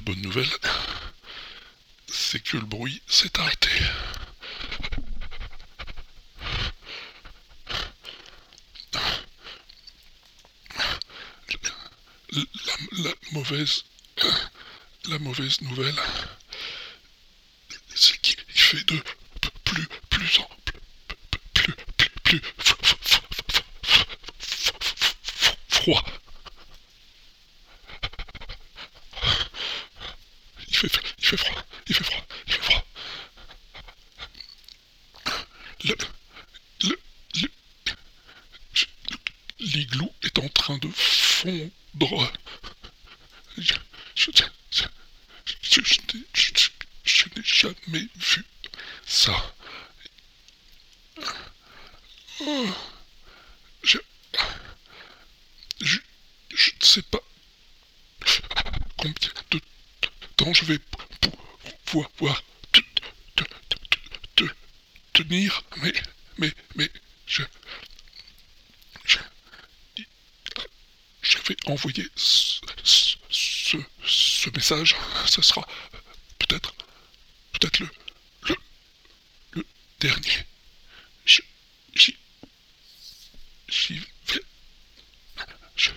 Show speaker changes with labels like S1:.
S1: nouvelle, c'est que le bruit s'est arrêté. La, la mauvaise, la mauvaise nouvelle, c'est qu'il fait de plus, plus en plus, plus, plus froid. Il il fait froid, il fait froid, il fait froid. Le, le, le, l'igloo est en train de fondre. Je, n'ai jamais vu ça. Je, je, je ne sais pas combien temps je vais pouvoir te, te, tenir, mais, mais, mais, je, je, je vais envoyer ce, ce, message. Ce sera peut-être, peut-être le, le, le dernier. J'y, j'y vais. Je,